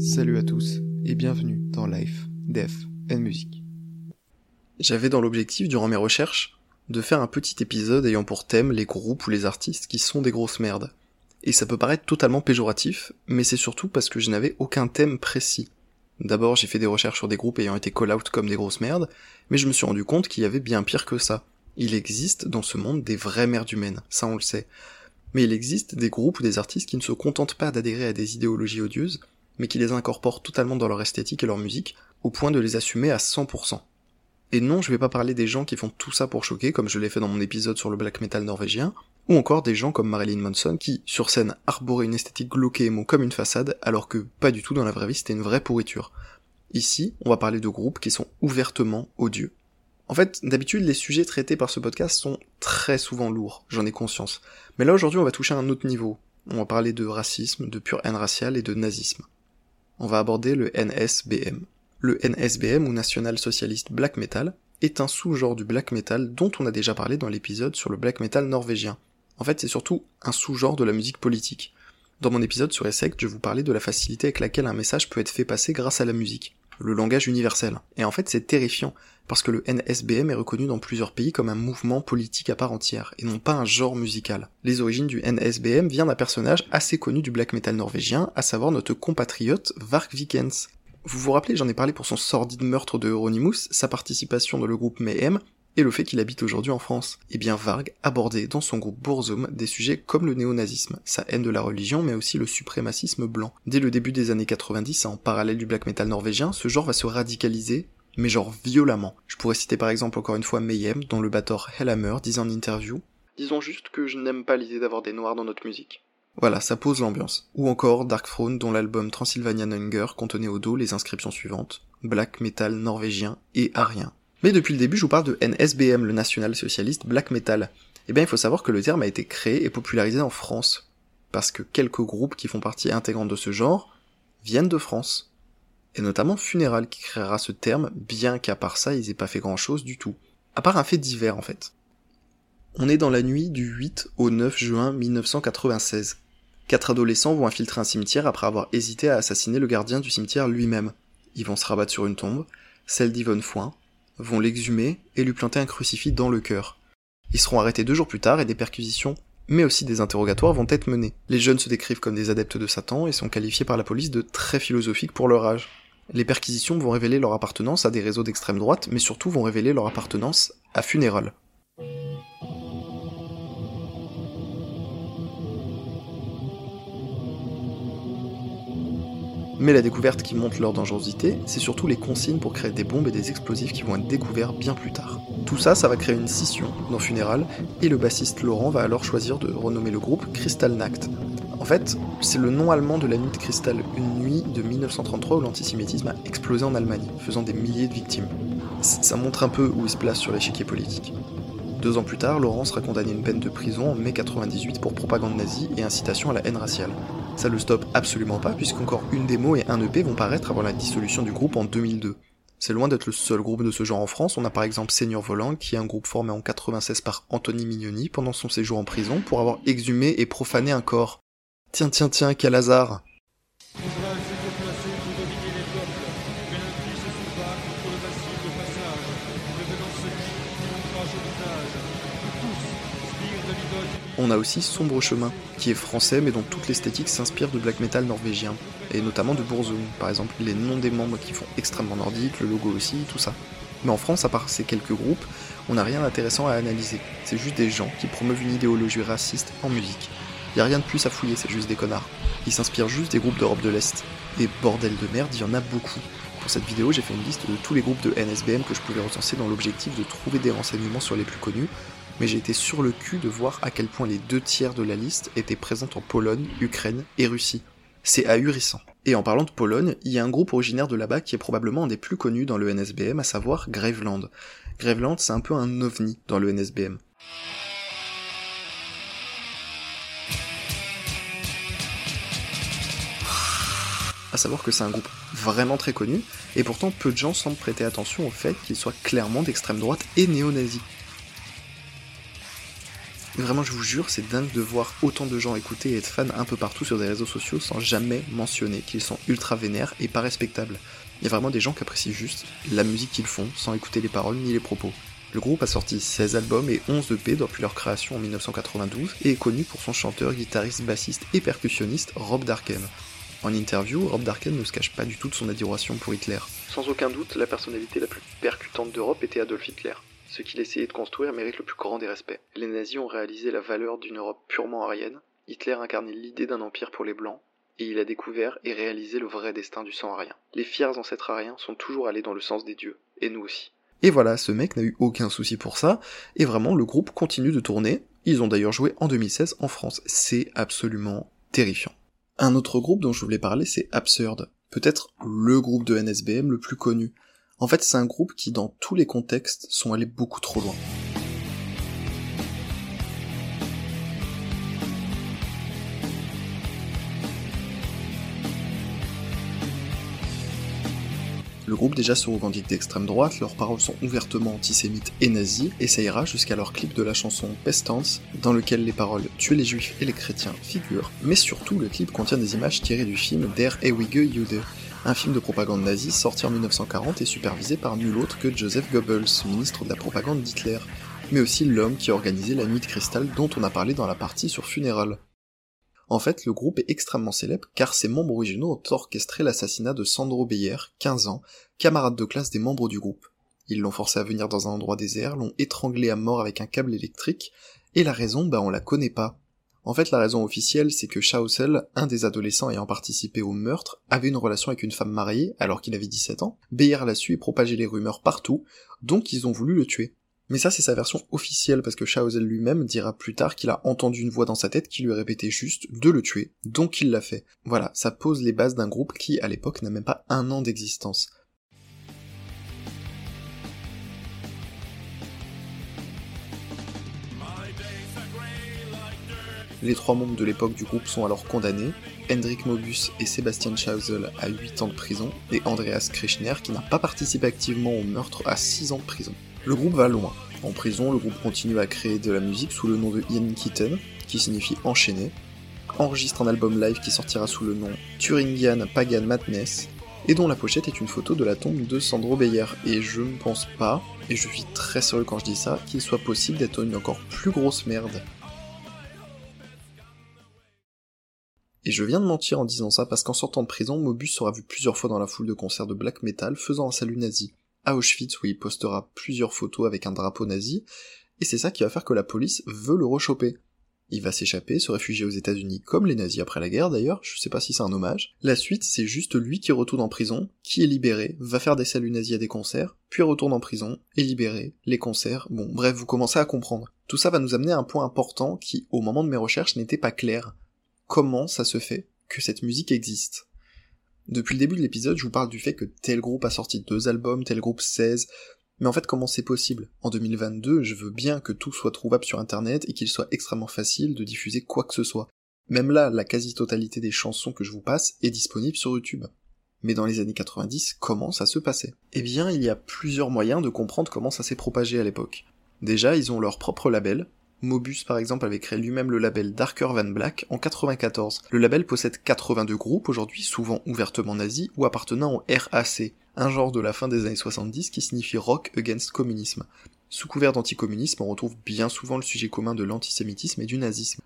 Salut à tous et bienvenue dans Life, Death and Music. J'avais dans l'objectif durant mes recherches de faire un petit épisode ayant pour thème les groupes ou les artistes qui sont des grosses merdes. Et ça peut paraître totalement péjoratif, mais c'est surtout parce que je n'avais aucun thème précis. D'abord j'ai fait des recherches sur des groupes ayant été call-out comme des grosses merdes, mais je me suis rendu compte qu'il y avait bien pire que ça. Il existe dans ce monde des vraies merdes humaines, ça on le sait. Mais il existe des groupes ou des artistes qui ne se contentent pas d'adhérer à des idéologies odieuses, mais qui les incorporent totalement dans leur esthétique et leur musique, au point de les assumer à 100%. Et non, je vais pas parler des gens qui font tout ça pour choquer, comme je l'ai fait dans mon épisode sur le black metal norvégien, ou encore des gens comme Marilyn Manson qui, sur scène, arboraient une esthétique glauque et comme une façade, alors que pas du tout dans la vraie vie c'était une vraie pourriture. Ici, on va parler de groupes qui sont ouvertement odieux. En fait, d'habitude, les sujets traités par ce podcast sont très souvent lourds, j'en ai conscience. Mais là, aujourd'hui, on va toucher à un autre niveau. On va parler de racisme, de pure haine raciale et de nazisme. On va aborder le NSBM. Le NSBM, ou National Socialist Black Metal, est un sous-genre du black metal dont on a déjà parlé dans l'épisode sur le black metal norvégien. En fait, c'est surtout un sous-genre de la musique politique. Dans mon épisode sur Essect, je vous parlais de la facilité avec laquelle un message peut être fait passer grâce à la musique le langage universel. Et en fait, c'est terrifiant, parce que le NSBM est reconnu dans plusieurs pays comme un mouvement politique à part entière, et non pas un genre musical. Les origines du NSBM viennent d'un personnage assez connu du black metal norvégien, à savoir notre compatriote Varg Vikens. Vous vous rappelez, j'en ai parlé pour son sordide meurtre de Euronymous, sa participation dans le groupe Mayhem, et le fait qu'il habite aujourd'hui en France. Eh bien Varg abordait dans son groupe Burzum des sujets comme le néonazisme, sa haine de la religion, mais aussi le suprémacisme blanc. Dès le début des années 90, en parallèle du black metal norvégien, ce genre va se radicaliser, mais genre violemment. Je pourrais citer par exemple encore une fois Mayhem, dont le batteur Hellhammer disait en interview Disons juste que je n'aime pas l'idée d'avoir des noirs dans notre musique. Voilà, ça pose l'ambiance. Ou encore Dark Throne, dont l'album Transylvanian Hunger contenait au dos les inscriptions suivantes Black metal norvégien et arien. Mais depuis le début, je vous parle de NSBM, le National Socialist Black Metal. Eh bien, il faut savoir que le terme a été créé et popularisé en France. Parce que quelques groupes qui font partie intégrante de ce genre viennent de France. Et notamment Funeral qui créera ce terme, bien qu'à part ça, ils aient pas fait grand chose du tout. À part un fait divers, en fait. On est dans la nuit du 8 au 9 juin 1996. Quatre adolescents vont infiltrer un cimetière après avoir hésité à assassiner le gardien du cimetière lui-même. Ils vont se rabattre sur une tombe, celle d'Yvonne Foin, vont l'exhumer et lui planter un crucifix dans le cœur. Ils seront arrêtés deux jours plus tard et des perquisitions, mais aussi des interrogatoires vont être menés. Les jeunes se décrivent comme des adeptes de Satan et sont qualifiés par la police de très philosophiques pour leur âge. Les perquisitions vont révéler leur appartenance à des réseaux d'extrême droite, mais surtout vont révéler leur appartenance à Funeral. Mais la découverte qui montre leur dangerosité, c'est surtout les consignes pour créer des bombes et des explosifs qui vont être découverts bien plus tard. Tout ça, ça va créer une scission dans Funeral, et le bassiste Laurent va alors choisir de renommer le groupe Crystal Nacht. En fait, c'est le nom allemand de la nuit de cristal, une nuit de 1933 où l'antisémitisme a explosé en Allemagne, faisant des milliers de victimes. Ça montre un peu où il se place sur l'échiquier politique. Deux ans plus tard, Laurent sera condamné à une peine de prison en mai 98 pour propagande nazie et incitation à la haine raciale. Ça le stoppe absolument pas, puisqu'encore une démo et un EP vont paraître avant la dissolution du groupe en 2002. C'est loin d'être le seul groupe de ce genre en France, on a par exemple Seigneur Volant, qui est un groupe formé en 96 par Anthony Mignoni pendant son séjour en prison pour avoir exhumé et profané un corps. Tiens, tiens, tiens, quel hasard On a aussi Sombre Chemin, qui est français mais dont toute l'esthétique s'inspire de black metal norvégien, et notamment de Burzum, par exemple les noms des membres qui font extrêmement nordique, le logo aussi, tout ça. Mais en France, à part ces quelques groupes, on n'a rien d'intéressant à analyser. C'est juste des gens qui promeuvent une idéologie raciste en musique. Y a rien de plus à fouiller, c'est juste des connards. Ils s'inspirent juste des groupes d'Europe de l'Est. Et bordel de merde, il y en a beaucoup. Pour cette vidéo, j'ai fait une liste de tous les groupes de NSBM que je pouvais recenser dans l'objectif de trouver des renseignements sur les plus connus, mais j'ai été sur le cul de voir à quel point les deux tiers de la liste étaient présents en Pologne, Ukraine et Russie. C'est ahurissant. Et en parlant de Pologne, il y a un groupe originaire de là-bas qui est probablement un des plus connus dans le NSBM, à savoir Graveland. Graveland, c'est un peu un ovni dans le NSBM. À savoir que c'est un groupe vraiment très connu, et pourtant peu de gens semblent prêter attention au fait qu'il soit clairement d'extrême droite et néo-nazi. Vraiment, je vous jure, c'est dingue de voir autant de gens écouter et être fans un peu partout sur des réseaux sociaux sans jamais mentionner qu'ils sont ultra vénères et pas respectables. Il y a vraiment des gens qui apprécient juste la musique qu'ils font sans écouter les paroles ni les propos. Le groupe a sorti 16 albums et 11 EP depuis leur création en 1992 et est connu pour son chanteur, guitariste, bassiste et percussionniste Rob Darken. En interview, Rob Darken ne se cache pas du tout de son adoration pour Hitler. Sans aucun doute, la personnalité la plus percutante d'Europe était Adolf Hitler. Ce qu'il essayait de construire mérite le plus grand des respects. Les nazis ont réalisé la valeur d'une Europe purement aryenne, Hitler incarnait l'idée d'un empire pour les blancs, et il a découvert et réalisé le vrai destin du sang arien. Les fiers ancêtres ariens sont toujours allés dans le sens des dieux, et nous aussi. Et voilà, ce mec n'a eu aucun souci pour ça, et vraiment le groupe continue de tourner, ils ont d'ailleurs joué en 2016 en France, c'est absolument terrifiant. Un autre groupe dont je voulais parler c'est Absurd, peut-être le groupe de NSBM le plus connu. En fait c'est un groupe qui dans tous les contextes sont allés beaucoup trop loin. Le groupe déjà se revendique d'extrême droite, leurs paroles sont ouvertement antisémites et nazies, et ça ira jusqu'à leur clip de la chanson Pestance, dans lequel les paroles Tuer les juifs et les chrétiens figurent, mais surtout le clip contient des images tirées du film Der Ewige Jude, un film de propagande nazie sorti en 1940 et supervisé par nul autre que Joseph Goebbels, ministre de la propagande d'Hitler, mais aussi l'homme qui a organisé la Nuit de Cristal dont on a parlé dans la partie sur Funeral. En fait, le groupe est extrêmement célèbre car ses membres originaux ont orchestré l'assassinat de Sandro Beyer, 15 ans, camarade de classe des membres du groupe. Ils l'ont forcé à venir dans un endroit désert, l'ont étranglé à mort avec un câble électrique, et la raison, bah on la connaît pas. En fait, la raison officielle, c'est que Schausel, un des adolescents ayant participé au meurtre, avait une relation avec une femme mariée alors qu'il avait 17 ans. Beyer l'a su et propagé les rumeurs partout, donc ils ont voulu le tuer. Mais ça, c'est sa version officielle, parce que Shaozel lui-même dira plus tard qu'il a entendu une voix dans sa tête qui lui répétait juste de le tuer, donc il l'a fait. Voilà, ça pose les bases d'un groupe qui, à l'époque, n'a même pas un an d'existence. Les trois membres de l'époque du groupe sont alors condamnés, Hendrik Mobus et Sébastien Schausel à 8 ans de prison, et Andreas Krishner qui n'a pas participé activement au meurtre à 6 ans de prison. Le groupe va loin. En prison, le groupe continue à créer de la musique sous le nom de Ian Kitten, qui signifie enchaîné, enregistre un album live qui sortira sous le nom Thuringian Pagan Madness, et dont la pochette est une photo de la tombe de Sandro Beyer. Et je ne pense pas, et je suis très sérieux quand je dis ça, qu'il soit possible d'être une encore plus grosse merde. Et je viens de mentir en disant ça parce qu'en sortant de prison, Mobus sera vu plusieurs fois dans la foule de concerts de black metal faisant un salut nazi à Auschwitz où il postera plusieurs photos avec un drapeau nazi, et c'est ça qui va faire que la police veut le rechoper. Il va s'échapper, se réfugier aux États-Unis comme les nazis après la guerre d'ailleurs, je sais pas si c'est un hommage. La suite, c'est juste lui qui retourne en prison, qui est libéré, va faire des saluts nazis à des concerts, puis retourne en prison, est libéré, les concerts, bon bref, vous commencez à comprendre. Tout ça va nous amener à un point important qui, au moment de mes recherches, n'était pas clair. Comment ça se fait que cette musique existe depuis le début de l'épisode, je vous parle du fait que tel groupe a sorti deux albums, tel groupe 16, mais en fait comment c'est possible? En 2022, je veux bien que tout soit trouvable sur internet et qu'il soit extrêmement facile de diffuser quoi que ce soit. Même là, la quasi-totalité des chansons que je vous passe est disponible sur YouTube. Mais dans les années 90, comment ça se passait? Eh bien, il y a plusieurs moyens de comprendre comment ça s'est propagé à l'époque. Déjà, ils ont leur propre label, Mobus par exemple avait créé lui-même le label Darker Van Black en 94. Le label possède 82 groupes aujourd'hui, souvent ouvertement nazis ou appartenant au RAC, un genre de la fin des années 70 qui signifie Rock Against Communism. Sous couvert d'anticommunisme, on retrouve bien souvent le sujet commun de l'antisémitisme et du nazisme.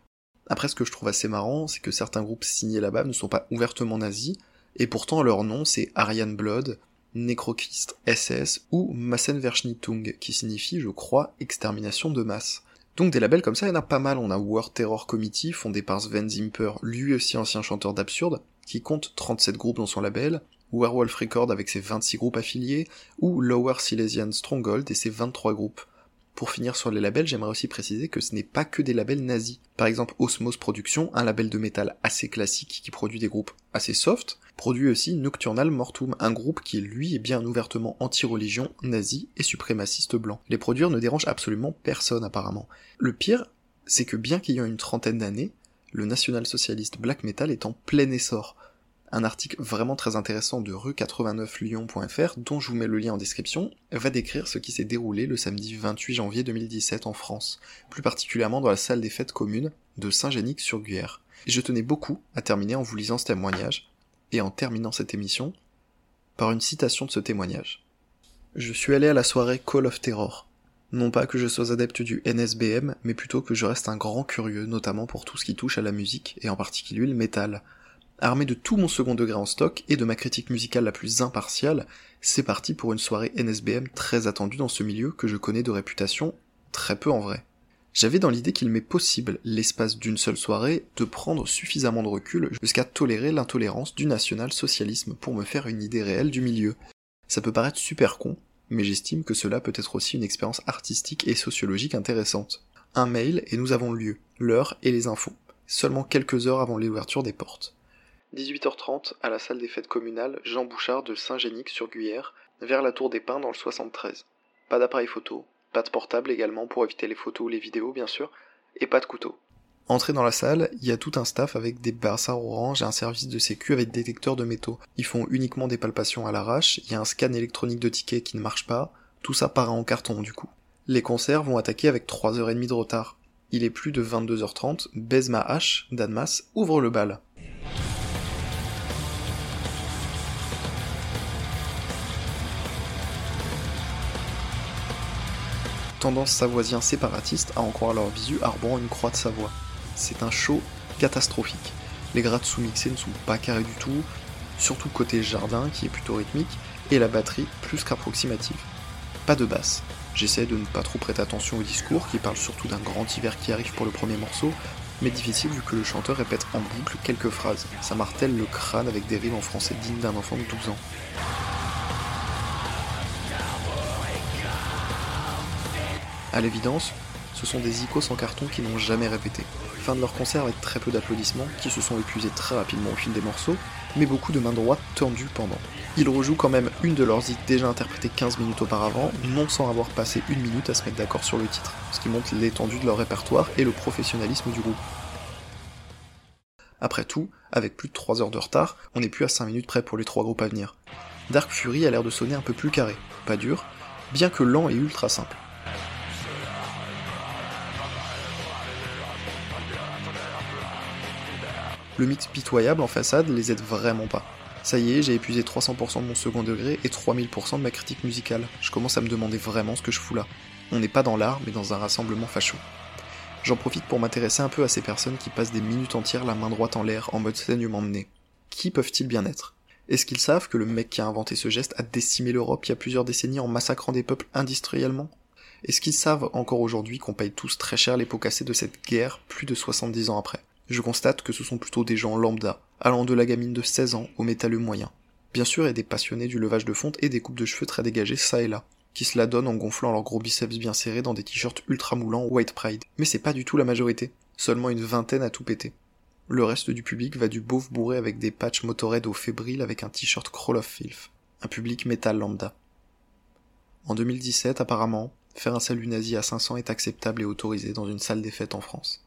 Après, ce que je trouve assez marrant, c'est que certains groupes signés là-bas ne sont pas ouvertement nazis, et pourtant leur nom c'est Aryan Blood, Necrokist SS ou Massenverschnittung, qui signifie, je crois, extermination de masse. Donc des labels comme ça, il y en a pas mal. On a War Terror Committee, fondé par Sven Zimper, lui aussi ancien chanteur d'absurde, qui compte 37 groupes dans son label, Werewolf Record avec ses 26 groupes affiliés, ou Lower Silesian Stronghold et ses 23 groupes. Pour finir sur les labels, j'aimerais aussi préciser que ce n'est pas que des labels nazis. Par exemple, Osmos Productions, un label de métal assez classique qui produit des groupes assez soft, produit aussi Nocturnal Mortum, un groupe qui lui est bien ouvertement anti-religion, nazi et suprémaciste blanc. Les produire ne dérangent absolument personne apparemment. Le pire, c'est que bien qu'ayant une trentaine d'années, le national-socialiste black metal est en plein essor. Un article vraiment très intéressant de rue89lyon.fr, dont je vous mets le lien en description, va décrire ce qui s'est déroulé le samedi 28 janvier 2017 en France, plus particulièrement dans la salle des fêtes communes de Saint-Génic-sur-Guiers. Et je tenais beaucoup à terminer en vous lisant ce témoignage, et en terminant cette émission, par une citation de ce témoignage. Je suis allé à la soirée Call of Terror. Non pas que je sois adepte du NSBM, mais plutôt que je reste un grand curieux, notamment pour tout ce qui touche à la musique, et en particulier le métal. Armé de tout mon second degré en stock et de ma critique musicale la plus impartiale, c'est parti pour une soirée NSBM très attendue dans ce milieu que je connais de réputation très peu en vrai. J'avais dans l'idée qu'il m'est possible, l'espace d'une seule soirée, de prendre suffisamment de recul jusqu'à tolérer l'intolérance du national-socialisme pour me faire une idée réelle du milieu. Ça peut paraître super con, mais j'estime que cela peut être aussi une expérience artistique et sociologique intéressante. Un mail et nous avons lieu, l'heure et les infos, seulement quelques heures avant l'ouverture des portes. 18h30 à la salle des fêtes communales Jean Bouchard de Saint-Génic-sur-Guyère, vers la Tour des Pins dans le 73. Pas d'appareil photo, pas de portable également pour éviter les photos ou les vidéos bien sûr, et pas de couteau. Entré dans la salle, il y a tout un staff avec des brassards orange et un service de sécu avec détecteur de métaux. Ils font uniquement des palpations à l'arrache, il y a un scan électronique de tickets qui ne marche pas, tout ça part en carton du coup. Les concerts vont attaquer avec 3h30 de retard. Il est plus de 22h30, Bezma H, d'Anmas, ouvre le bal. Tendance savoisien séparatiste à en croire leur visu arborant une croix de Savoie. C'est un show catastrophique. Les grattes sous-mixées ne sont pas carrés du tout, surtout côté jardin qui est plutôt rythmique, et la batterie plus qu'approximative. Pas de basse. J'essaie de ne pas trop prêter attention au discours qui parle surtout d'un grand hiver qui arrive pour le premier morceau, mais difficile vu que le chanteur répète en boucle quelques phrases. Ça martèle le crâne avec des rimes en français dignes d'un enfant de 12 ans. À l'évidence, ce sont des icônes en carton qui n'ont jamais répété. Fin de leur concert avec très peu d'applaudissements, qui se sont épuisés très rapidement au fil des morceaux, mais beaucoup de mains droites tendues pendant. Ils rejouent quand même une de leurs hits déjà interprétées 15 minutes auparavant, non sans avoir passé une minute à se mettre d'accord sur le titre, ce qui montre l'étendue de leur répertoire et le professionnalisme du groupe. Après tout, avec plus de 3 heures de retard, on n'est plus à 5 minutes près pour les trois groupes à venir. Dark Fury a l'air de sonner un peu plus carré, pas dur, bien que lent et ultra simple. Le mix pitoyable en façade les aide vraiment pas. Ça y est, j'ai épuisé 300% de mon second degré et 3000% de ma critique musicale. Je commence à me demander vraiment ce que je fous là. On n'est pas dans l'art, mais dans un rassemblement facho. J'en profite pour m'intéresser un peu à ces personnes qui passent des minutes entières la main droite en l'air en mode saignement de nez. Qui peuvent-ils bien être? Est-ce qu'ils savent que le mec qui a inventé ce geste a décimé l'Europe il y a plusieurs décennies en massacrant des peuples industriellement? Est-ce qu'ils savent encore aujourd'hui qu'on paye tous très cher les pots cassés de cette guerre plus de 70 ans après? Je constate que ce sont plutôt des gens lambda, allant de la gamine de 16 ans au métalleux moyen. Bien sûr, a des passionnés du levage de fonte et des coupes de cheveux très dégagées ça et là, qui se la donnent en gonflant leurs gros biceps bien serrés dans des t-shirts ultra moulants White Pride. Mais c'est pas du tout la majorité, seulement une vingtaine à tout péter. Le reste du public va du beauf bourré avec des patchs Motorhead au fébrile avec un t-shirt Crawl of Filth. Un public métal lambda. En 2017, apparemment, faire un salut nazi à 500 est acceptable et autorisé dans une salle des fêtes en France.